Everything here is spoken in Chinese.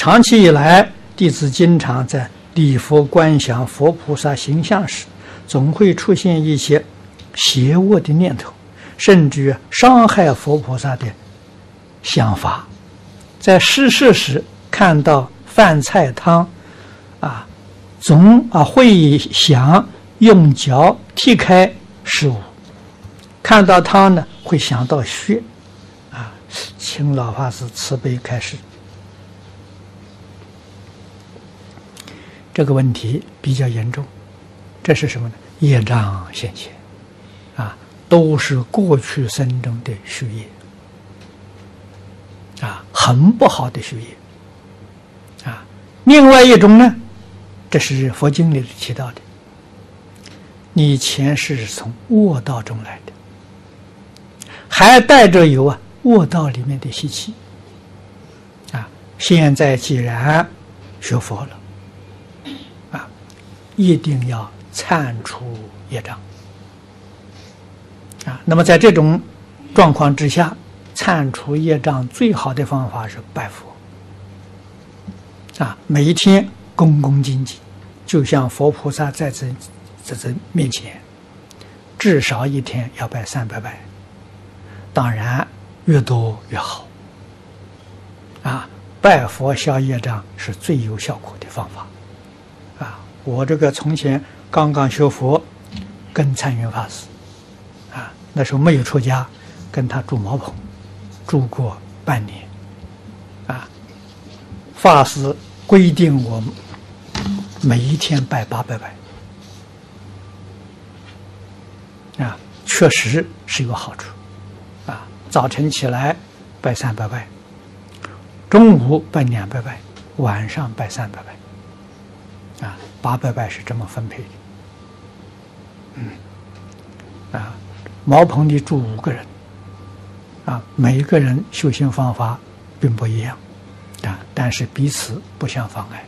长期以来，弟子经常在礼佛观想佛菩萨形象时，总会出现一些邪恶的念头，甚至伤害佛菩萨的想法。在施食时看到饭菜汤，啊，总啊会想用脚踢开食物。看到汤呢，会想到血，啊，请老法师慈悲开示。这个问题比较严重，这是什么呢？业障显现，啊，都是过去生中的血业，啊，很不好的血业，啊，另外一种呢，这是佛经里提到的，你前世是从恶道中来的。还带着有啊恶道里面的习气，啊，现在既然学佛了，一定要铲除业障，啊，那么在这种状况之下，铲除业障最好的方法是拜佛，啊，每一天恭恭敬敬，就像佛菩萨在这在这面前，至少一天要拜三百拜。当然，越多越好。啊，拜佛消业障是最有效果的方法。啊，我这个从前刚刚学佛，跟参云法师，啊，那时候没有出家，跟他住茅棚，住过半年。啊，法师规定我每一天拜八百拜。啊，确实是有好处。啊早晨起来拜三百拜，中午拜两百拜，晚上拜三百拜，啊，八百拜是这么分配的。嗯，啊，茅棚里住五个人，啊，每一个人修行方法并不一样，啊，但是彼此不相妨碍。